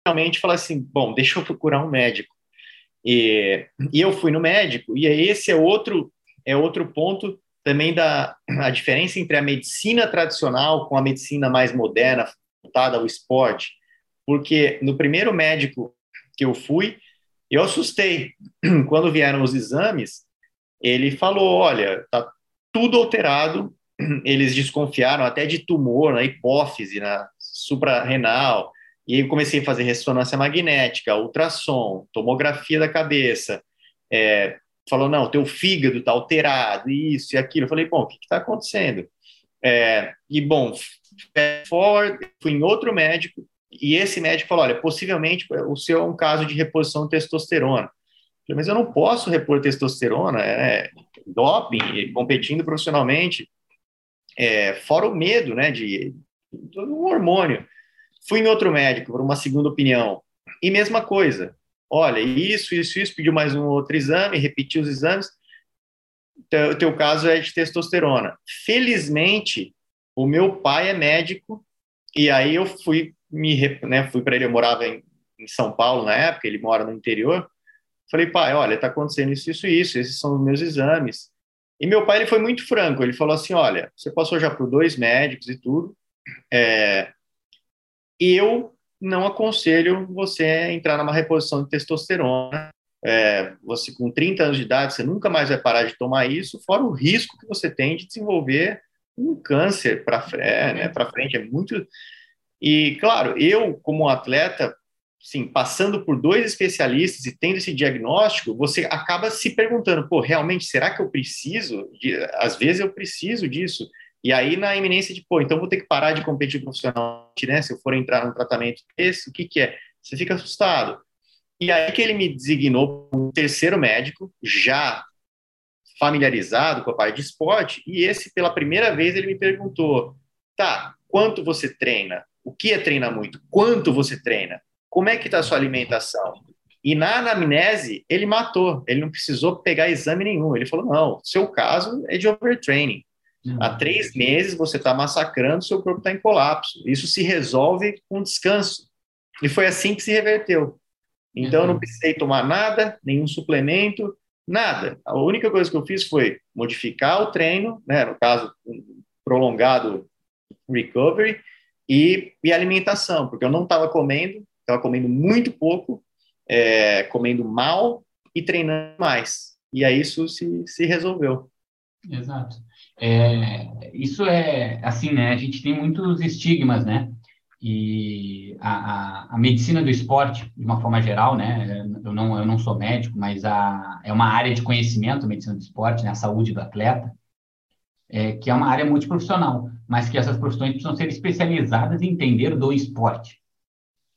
realmente fala assim: bom, deixa eu procurar um médico. E, e eu fui no médico, e esse é outro, é outro ponto também da a diferença entre a medicina tradicional com a medicina mais moderna, voltada ao esporte. Porque no primeiro médico que eu fui, eu assustei. Quando vieram os exames, ele falou: olha, tá tudo alterado eles desconfiaram até de tumor na hipófise, na suprarrenal, e aí comecei a fazer ressonância magnética, ultrassom, tomografia da cabeça, é, falou, não, teu fígado está alterado, isso e aquilo. Eu falei, bom, o que está acontecendo? É, e, bom, fui em outro médico, e esse médico falou, olha, possivelmente o seu é um caso de reposição de testosterona. Eu falei, mas eu não posso repor testosterona, é doping, competindo profissionalmente é, fora o medo, né, de, de um hormônio. Fui em outro médico por uma segunda opinião e mesma coisa. Olha, isso, isso, isso, pediu mais um outro exame, repetiu os exames. O teu caso é de testosterona. Felizmente, o meu pai é médico e aí eu fui me, né, fui para ele, eu morava em, em São Paulo na época, ele mora no interior. Falei, pai, olha, está acontecendo isso, isso, isso, esses são os meus exames. E meu pai ele foi muito franco, ele falou assim, olha, você passou já por dois médicos e tudo, É, eu não aconselho você a entrar numa reposição de testosterona. É, você com 30 anos de idade, você nunca mais vai parar de tomar isso, fora o risco que você tem de desenvolver um câncer para é, né, frente. É muito. E, claro, eu, como atleta, sim, passando por dois especialistas e tendo esse diagnóstico, você acaba se perguntando, pô, realmente, será que eu preciso? De... Às vezes eu preciso disso. E aí, na iminência de, pô, então vou ter que parar de competir profissionalmente, né? Se eu for entrar num tratamento desse, o que que é? Você fica assustado. E aí que ele me designou um terceiro médico, já familiarizado com a parte de esporte, e esse, pela primeira vez, ele me perguntou, tá, quanto você treina? O que é treinar muito? Quanto você treina? Como é que está a sua alimentação? E na anamnese, ele matou, ele não precisou pegar exame nenhum. Ele falou: não, seu caso é de overtraining. Há três meses você está massacrando, seu corpo está em colapso. Isso se resolve com descanso. E foi assim que se reverteu. Então, eu não precisei tomar nada, nenhum suplemento, nada. A única coisa que eu fiz foi modificar o treino, né, no caso, um prolongado recovery, e, e alimentação, porque eu não estava comendo, estava comendo muito pouco, é, comendo mal e treinando mais. E aí isso se, se resolveu. Exato. É, isso é assim, né? A gente tem muitos estigmas, né? E a, a, a, medicina do esporte, de uma forma geral, né? Eu não, eu não sou médico, mas a, é uma área de conhecimento, a medicina do esporte, né? A saúde do atleta, é, que é uma área multiprofissional, mas que essas profissões precisam ser especializadas em entender do esporte,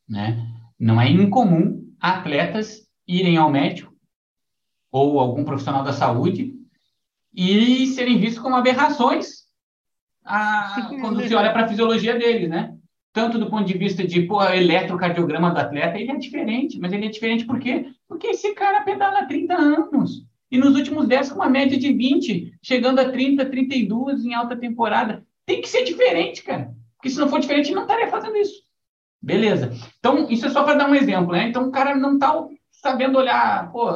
né? Não é incomum atletas irem ao médico ou algum profissional da saúde e serem vistos como aberrações a, quando se olha para a fisiologia deles, né? Tanto do ponto de vista de, pô, eletrocardiograma do atleta, ele é diferente, mas ele é diferente por quê? Porque esse cara pedala há 30 anos. E nos últimos 10 com uma média de 20, chegando a 30, 32 em alta temporada. Tem que ser diferente, cara. Porque se não for diferente, não estaria fazendo isso. Beleza. Então, isso é só para dar um exemplo, né? Então, o cara não está sabendo olhar, pô,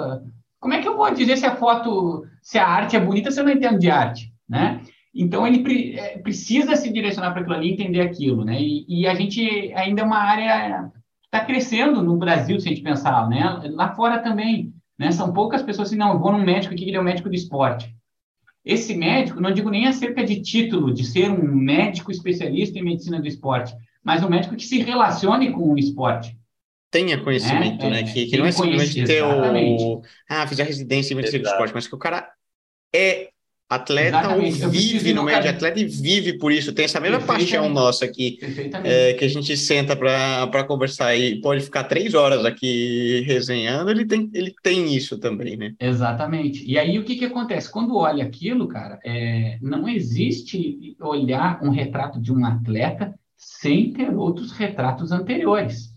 como é que eu vou dizer se a foto, se a arte é bonita se eu não entendo de arte, né? Então ele pre é, precisa se direcionar para aquilo ali, entender aquilo, né? E, e a gente ainda é uma área está crescendo no Brasil, se a gente pensar, né? Lá fora também, né? São poucas pessoas assim, não, vou num médico que ele é um médico de esporte. Esse médico, não digo nem acerca de título, de ser um médico especialista em medicina do esporte, mas um médico que se relacione com o esporte tenha conhecimento, é, né? É, que, que não é simplesmente ter o. Ah, fiz a residência em medicina do esporte, mas que o cara é atleta Exatamente. ou vive no meio de atleta e vive por isso. Tem essa mesma paixão nossa aqui, é, que a gente senta para conversar e pode ficar três horas aqui resenhando, ele tem, ele tem isso também, né? Exatamente. E aí o que, que acontece? Quando olha aquilo, cara, é, não existe olhar um retrato de um atleta sem ter outros retratos anteriores.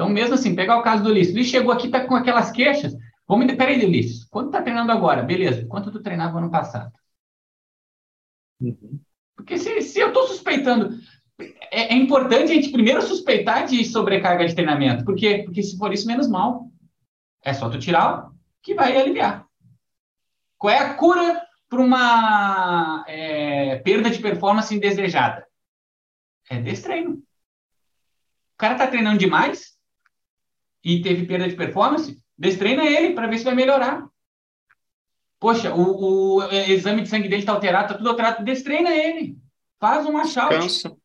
Então, mesmo assim, pegar o caso do Ulisses. Ulisses chegou aqui, tá com aquelas queixas. Vamos, peraí, Ulisses, quanto tá treinando agora? Beleza. Quanto tu treinava ano passado? Uhum. Porque se, se eu estou suspeitando, é, é, importante a gente primeiro suspeitar de sobrecarga de treinamento. Por quê? Porque se for isso, menos mal. É só tu tirar que vai aliviar. Qual é a cura para uma é, perda de performance indesejada? É destreino. O cara está treinando demais, e teve perda de performance, destreina ele para ver se vai melhorar. Poxa, o, o exame de sangue dele está alterado, está tudo alterado, destreina ele. Faz uma shout. Descansa.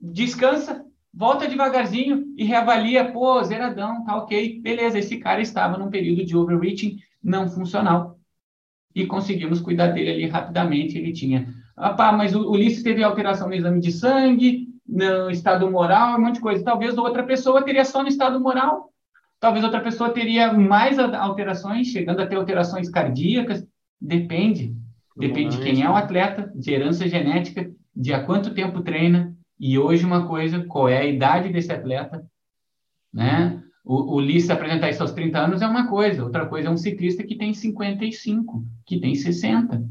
Descansa, volta devagarzinho e reavalia, pô, zeradão, tá ok. Beleza, esse cara estava num período de overreaching não funcional. E conseguimos cuidar dele ali rapidamente. Ele tinha. Ah, pá, mas o Ulisses teve alteração no exame de sangue, no estado moral, um monte de coisa. Talvez outra pessoa teria só no estado moral Talvez outra pessoa teria mais alterações, chegando a ter alterações cardíacas. Depende. Depende de quem é o atleta, de herança genética, de há quanto tempo treina. E hoje uma coisa, qual é a idade desse atleta, né? O, o Ulisses apresentar isso aos 30 anos é uma coisa, outra coisa é um ciclista que tem 55, que tem 60.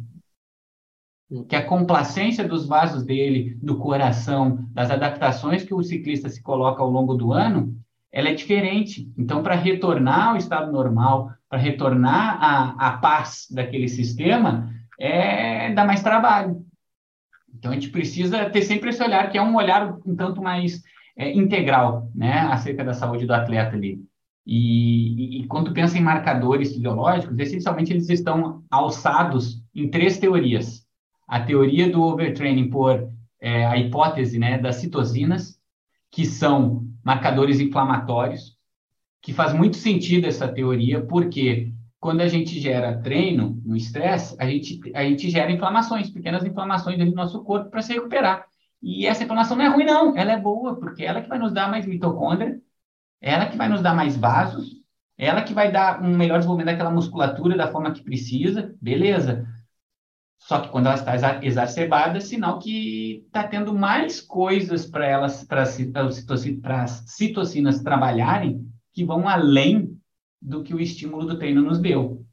Que a complacência dos vasos dele, do coração, das adaptações que o ciclista se coloca ao longo do ano, ela é diferente. Então, para retornar ao estado normal, para retornar à, paz daquele sistema, é dá mais trabalho. Então, a gente precisa ter sempre esse olhar, que é um olhar um tanto mais é, integral, né, acerca da saúde do atleta ali. E, e, e quando pensa em marcadores fisiológicos, essencialmente eles estão alçados em três teorias. A teoria do overtraining por é, a hipótese né, das citocinas, que são marcadores inflamatórios, que faz muito sentido essa teoria, porque quando a gente gera treino, no estresse, a gente, a gente gera inflamações, pequenas inflamações do nosso corpo para se recuperar. E essa inflamação não é ruim, não. Ela é boa, porque ela que vai nos dar mais mitocôndria, ela que vai nos dar mais vasos, ela que vai dar um melhor desenvolvimento daquela musculatura da forma que precisa, beleza. Só que quando ela está exacerbada, é sinal que está tendo mais coisas para elas, para as citocinas trabalharem, que vão além do que o estímulo do treino nos deu.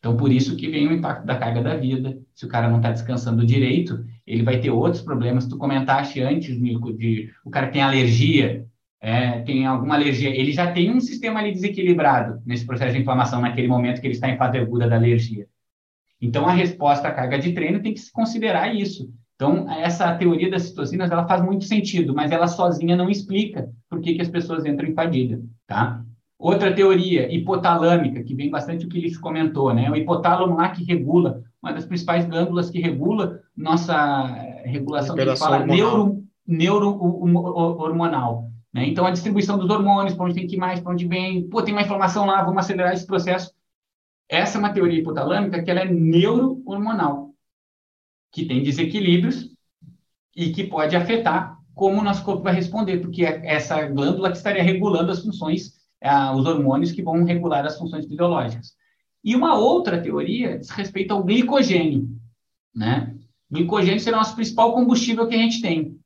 Então, por isso que vem o impacto da carga da vida. Se o cara não está descansando direito, ele vai ter outros problemas. Tu comentaste antes, Nico, de o cara tem alergia, é, tem alguma alergia, ele já tem um sistema ali desequilibrado nesse processo de inflamação, naquele momento que ele está em fase aguda da alergia. Então, a resposta à carga de treino tem que se considerar isso. Então, essa teoria das citocinas, ela faz muito sentido, mas ela sozinha não explica por que, que as pessoas entram em fadiga, tá? Outra teoria, hipotalâmica, que vem bastante o que ele comentou, né? O hipotálamo lá que regula, uma das principais glândulas que regula nossa regulação que fala neuro, neuro-hormonal. Né? Então, a distribuição dos hormônios, para onde tem que ir mais, para onde vem, pô, tem uma inflamação lá, vamos acelerar esse processo. Essa é uma teoria hipotalâmica que ela é neuro-hormonal, que tem desequilíbrios e que pode afetar como o nosso corpo vai responder, porque é essa glândula que estaria regulando as funções, os hormônios que vão regular as funções fisiológicas. E uma outra teoria diz respeito ao glicogênio, né? Glicogênio será o nosso principal combustível que a gente tem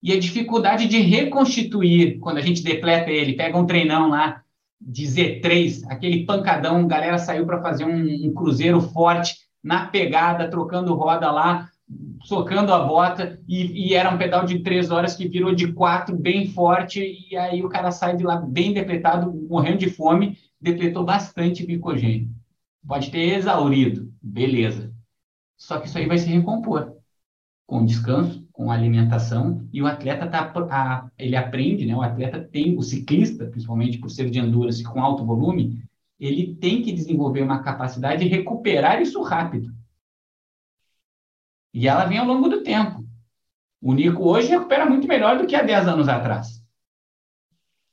e a dificuldade de reconstituir, quando a gente depleta ele, pega um treinão lá de Z3, aquele pancadão, galera saiu para fazer um, um, cruzeiro forte, na pegada, trocando roda lá, socando a bota, e, e, era um pedal de três horas que virou de quatro, bem forte, e aí o cara sai de lá bem depletado, morrendo de fome, depletou bastante glicogênio. Pode ter exaurido, beleza. Só que isso aí vai se recompor com descanso, com alimentação, e o atleta tá, a, ele aprende, né? O atleta tem, o ciclista, principalmente por ser de endurance com alto volume, ele tem que desenvolver uma capacidade de recuperar isso rápido. E ela vem ao longo do tempo. O Nico hoje recupera muito melhor do que há 10 anos atrás.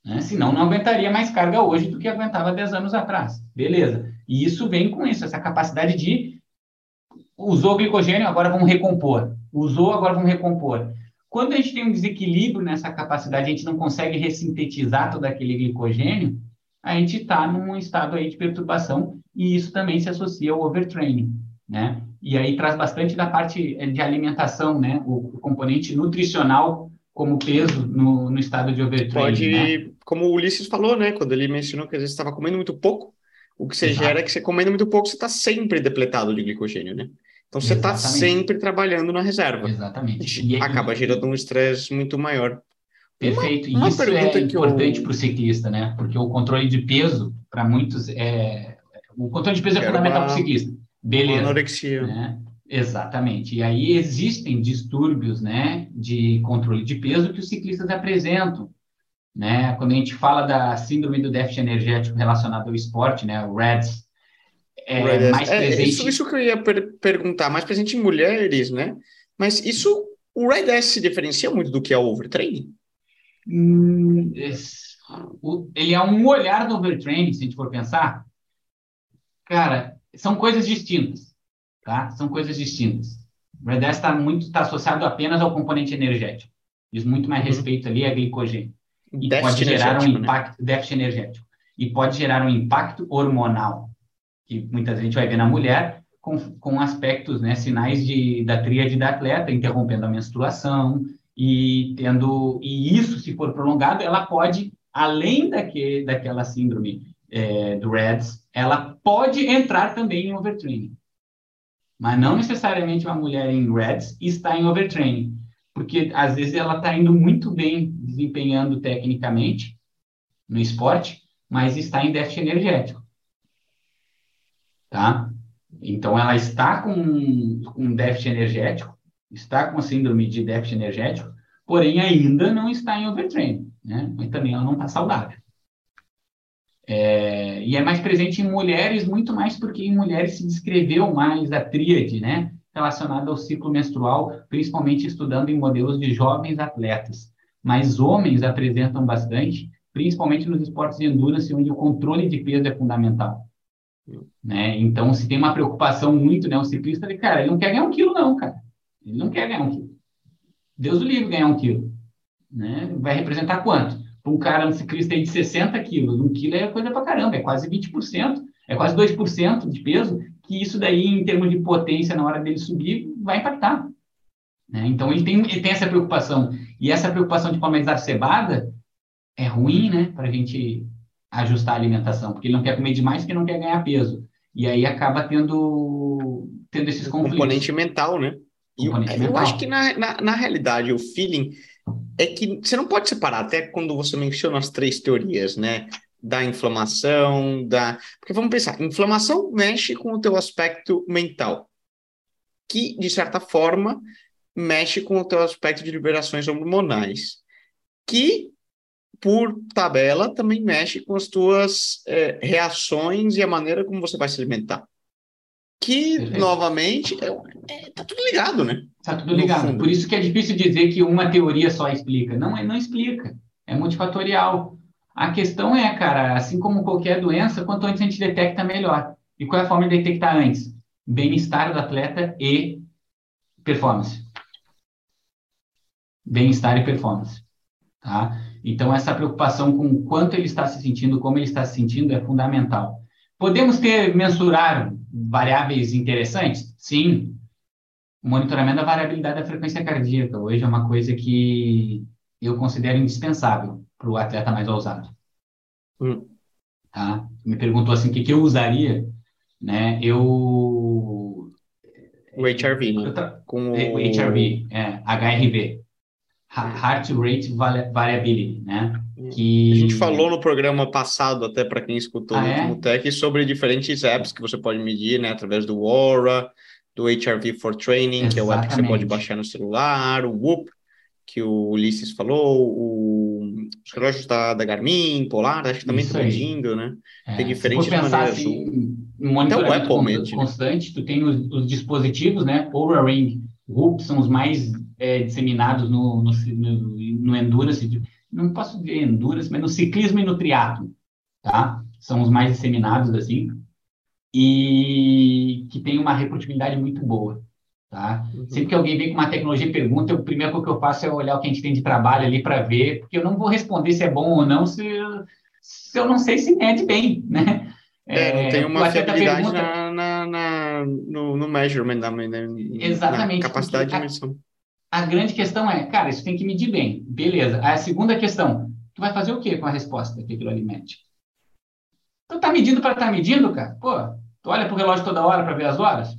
Né? Senão, não aguentaria mais carga hoje do que aguentava 10 anos atrás. Beleza. E isso vem com isso, essa capacidade de usou glicogênio, agora vamos recompor. Usou, agora vamos recompor. Quando a gente tem um desequilíbrio nessa capacidade, a gente não consegue ressintetizar todo aquele glicogênio, a gente está num estado aí de perturbação e isso também se associa ao overtraining, né? E aí traz bastante da parte de alimentação, né? O, o componente nutricional como peso no, no estado de overtraining. Pode, né? como o Ulisses falou, né? Quando ele mencionou que às vezes estava comendo muito pouco, o que você Exato. gera é que você comendo muito pouco, você está sempre depletado de glicogênio, né? Então você está sempre trabalhando na reserva. Exatamente. E, acaba gerando um estresse muito maior. Perfeito. Uma, uma isso é importante eu... para o ciclista, né? Porque o controle de peso, para muitos, é. O controle de peso é fundamental para o ciclista. Beleza. Anorexia. Né? Exatamente. E aí existem distúrbios, né, de controle de peso que os ciclistas apresentam, né? Quando a gente fala da síndrome do déficit energético relacionado ao esporte, né, o REDS, é, mais é, presente. É, isso, isso que eu ia per perguntar, mais presente em mulheres, né? Mas isso, o Red S se diferencia muito do que é o overtraining? Hum, ele é um olhar do overtraining, se a gente for pensar. Cara, são coisas distintas, tá? São coisas distintas. O Red S está muito tá associado apenas ao componente energético. Diz muito mais uhum. respeito ali a glicogênio. E déficit pode gerar um né? impacto, né? déficit energético. E pode gerar um impacto hormonal que muitas vezes a gente vai ver na mulher, com, com aspectos, né, sinais de, da tríade da atleta, interrompendo a menstruação, e tendo e isso, se for prolongado, ela pode, além daque, daquela síndrome é, do REDS, ela pode entrar também em overtraining. Mas não necessariamente uma mulher em REDS está em overtraining, porque às vezes ela está indo muito bem desempenhando tecnicamente no esporte, mas está em déficit energético tá? Então, ela está com, com déficit energético, está com síndrome de déficit energético, porém ainda não está em overtraining, né? Mas também ela não está saudável. É, e é mais presente em mulheres, muito mais porque em mulheres se descreveu mais a tríade, né? Relacionada ao ciclo menstrual, principalmente estudando em modelos de jovens atletas. Mas homens apresentam bastante, principalmente nos esportes de endurance, onde o controle de peso é fundamental. Né? Então, se tem uma preocupação muito, né? O ciclista, cara, ele não quer ganhar um quilo, não, cara. Ele não quer ganhar um quilo. Deus o livre ganhar um quilo. Né? Vai representar quanto? Para um cara, um ciclista aí de 60 quilos, um quilo é coisa para caramba, é quase 20%, é quase 2% de peso, que isso daí, em termos de potência, na hora dele subir, vai impactar. Né? Então, ele tem, ele tem essa preocupação. E essa preocupação de forma exacerbada é ruim, né, para a gente ajustar a alimentação, porque ele não quer comer demais porque não quer ganhar peso. E aí acaba tendo, tendo esses conflitos. Componente mental, né? Componente eu, mental. eu acho que, na, na, na realidade, o feeling é que você não pode separar, até quando você menciona as três teorias, né? Da inflamação, da. Porque vamos pensar, inflamação mexe com o teu aspecto mental, que, de certa forma, mexe com o teu aspecto de liberações hormonais, que, por tabela, também mexe com as tuas é, reações e a maneira como você vai se alimentar que, novamente, é, é, tá tudo ligado, né? Tá tudo ligado. Por isso que é difícil dizer que uma teoria só explica. Não, não explica. É multifatorial. A questão é, cara, assim como qualquer doença, quanto antes a gente detecta, melhor. E qual é a forma de detectar antes? Bem-estar do atleta e performance. Bem-estar e performance. Tá? Então, essa preocupação com quanto ele está se sentindo, como ele está se sentindo, é fundamental. Podemos ter, mensurar variáveis interessantes? Sim. O monitoramento da variabilidade da frequência cardíaca hoje é uma coisa que eu considero indispensável para o atleta mais ousado. Hum. Tá? Me perguntou assim, o que, que eu usaria, né? Eu... O HRV, né? Com o... o HRV, é, HRV. Heart Rate Variability, né? Que... A gente falou no programa passado, até para quem escutou ah, no é? último Tech, sobre diferentes apps que você pode medir, né? Através do Aura, do HRV for Training, Exatamente. que é o app que você pode baixar no celular, o Whoop, que o Ulisses falou, o, os relógios da, da Garmin, Polar, acho que também estão medindo, né? É, tem diferentes se maneiras. Assim, um monitoramento Apple constante, né? constante, tu tem os, os dispositivos, né? Oura Ring, Whoop são os mais é, disseminados no, no, no, no Endurance, não posso dizer endurance, mas no ciclismo e no triatlo, tá? São os mais disseminados, assim, e que tem uma reprodutibilidade muito boa, tá? Uhum. Sempre que alguém vem com uma tecnologia e pergunta, o primeiro que eu faço é olhar o que a gente tem de trabalho ali para ver, porque eu não vou responder se é bom ou não se, se eu não sei se mede bem, né? É, não tem uma fiabilidade pergunta... na, na, na, no, no measurement, na, na, Exatamente, na capacidade de medição. A grande questão é, cara, isso tem que medir bem. Beleza. A segunda questão, tu vai fazer o quê com a resposta que aquilo ali mede? Tu tá medindo para estar tá medindo, cara? Pô, tu olha pro relógio toda hora para ver as horas?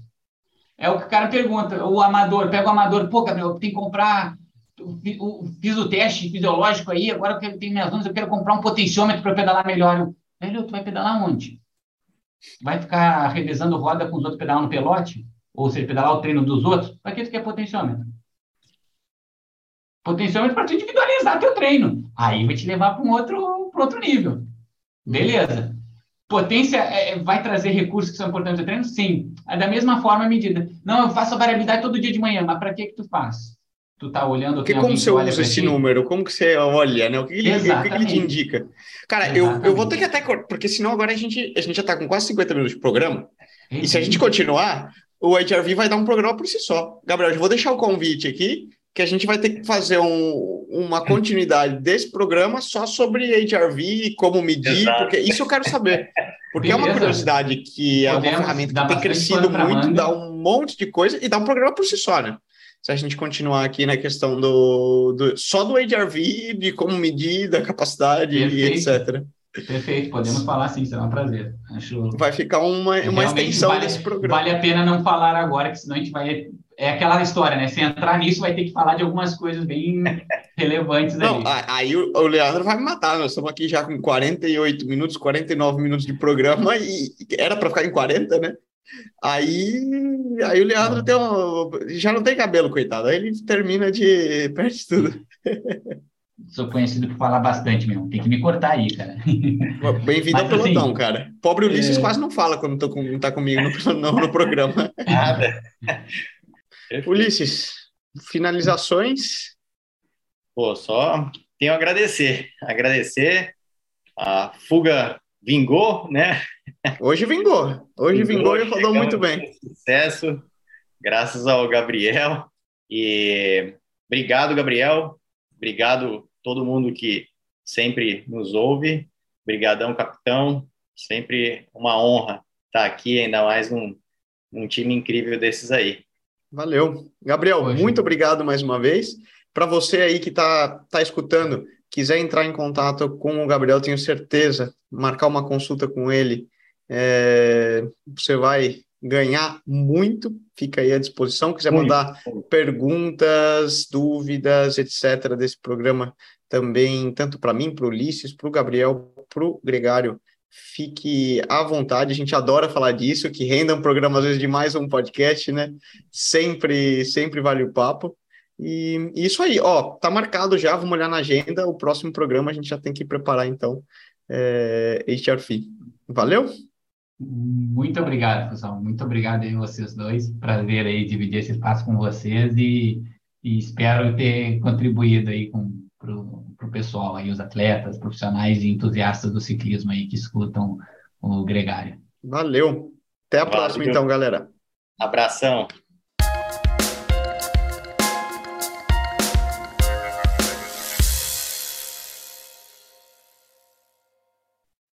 É o que o cara pergunta. O amador, pega o amador, pô, Gabriel, tem que comprar fiz o teste fisiológico aí, agora eu tenho minhas ondas, eu quero comprar um potenciômetro para pedalar melhor. Velho, tu vai pedalar onde? Vai ficar revezando roda com os outros pedalando pelote? Ou seja, pedalar o treino dos outros? Para que tu quer potenciômetro? Potencialmente para tu individualizar teu treino. Aí vai te levar para um outro, para outro nível. Beleza. Potência é, é, vai trazer recursos que são importantes no treino? Sim. É da mesma forma a medida. Não, eu faço a variabilidade todo dia de manhã, mas para que que tu faz? Tu tá olhando... Porque como você usa esse ti? número? Como que você olha, né? O que ele, o que ele te indica? Cara, eu, eu vou ter que até... Porque senão agora a gente, a gente já está com quase 50 minutos de programa. E se a gente continuar, o HRV vai dar um programa por si só. Gabriel, eu vou deixar o convite aqui que a gente vai ter que fazer um, uma continuidade desse programa só sobre HRV e como medir, Exato. porque isso eu quero saber. Porque Beleza. é uma curiosidade que é uma ferramenta que tem crescido muito, dá um monte de coisa e dá um programa por si só, né? Se a gente continuar aqui na questão do, do só do HRV, de como medir, da capacidade Perfeito. e etc. Perfeito, podemos falar sim, será um prazer. Acho... Vai ficar uma, uma extensão vale, desse programa. Vale a pena não falar agora, que senão a gente vai é aquela história, né? Se entrar nisso, vai ter que falar de algumas coisas bem relevantes Não, aí o, o Leandro vai me matar. Nós estamos aqui já com 48 minutos, 49 minutos de programa e era para ficar em 40, né? Aí, aí o Leandro tem um, já não tem cabelo, coitado. Aí ele termina de perde tudo. Sou conhecido por falar bastante mesmo. Tem que me cortar aí, cara. Bem-vindo ao pelotão, assim, cara. Pobre Ulisses é... quase não fala quando tô com, tá comigo no, no, no programa. Nada. Ulisses, finalizações? Pô, só tenho a agradecer. Agradecer. A fuga vingou, né? Hoje vingou. Hoje vingou, vingou e rodou muito bem. Sucesso, graças ao Gabriel. E obrigado, Gabriel. Obrigado todo mundo que sempre nos ouve. Obrigadão, capitão. Sempre uma honra estar aqui, ainda mais num, num time incrível desses aí. Valeu. Gabriel, Hoje. muito obrigado mais uma vez. Para você aí que está tá escutando, quiser entrar em contato com o Gabriel, tenho certeza, marcar uma consulta com ele, é, você vai ganhar muito, fica aí à disposição. Quiser mandar perguntas, dúvidas, etc., desse programa também, tanto para mim, para o Ulisses, para o Gabriel, para o Gregário, fique à vontade. A gente adora falar disso, que renda um programa, às vezes, de mais um podcast, né? Sempre, sempre vale o papo. E isso aí, ó, tá marcado já, vamos olhar na agenda. O próximo programa a gente já tem que preparar, então, é, HRF. Valeu? Muito obrigado, pessoal. Muito obrigado aí vocês dois. Prazer aí dividir esse espaço com vocês e, e espero ter contribuído aí com para o pessoal aí, os atletas, profissionais e entusiastas do ciclismo aí que escutam o Gregário. Valeu. Até a Valeu. próxima, então, galera. Abração.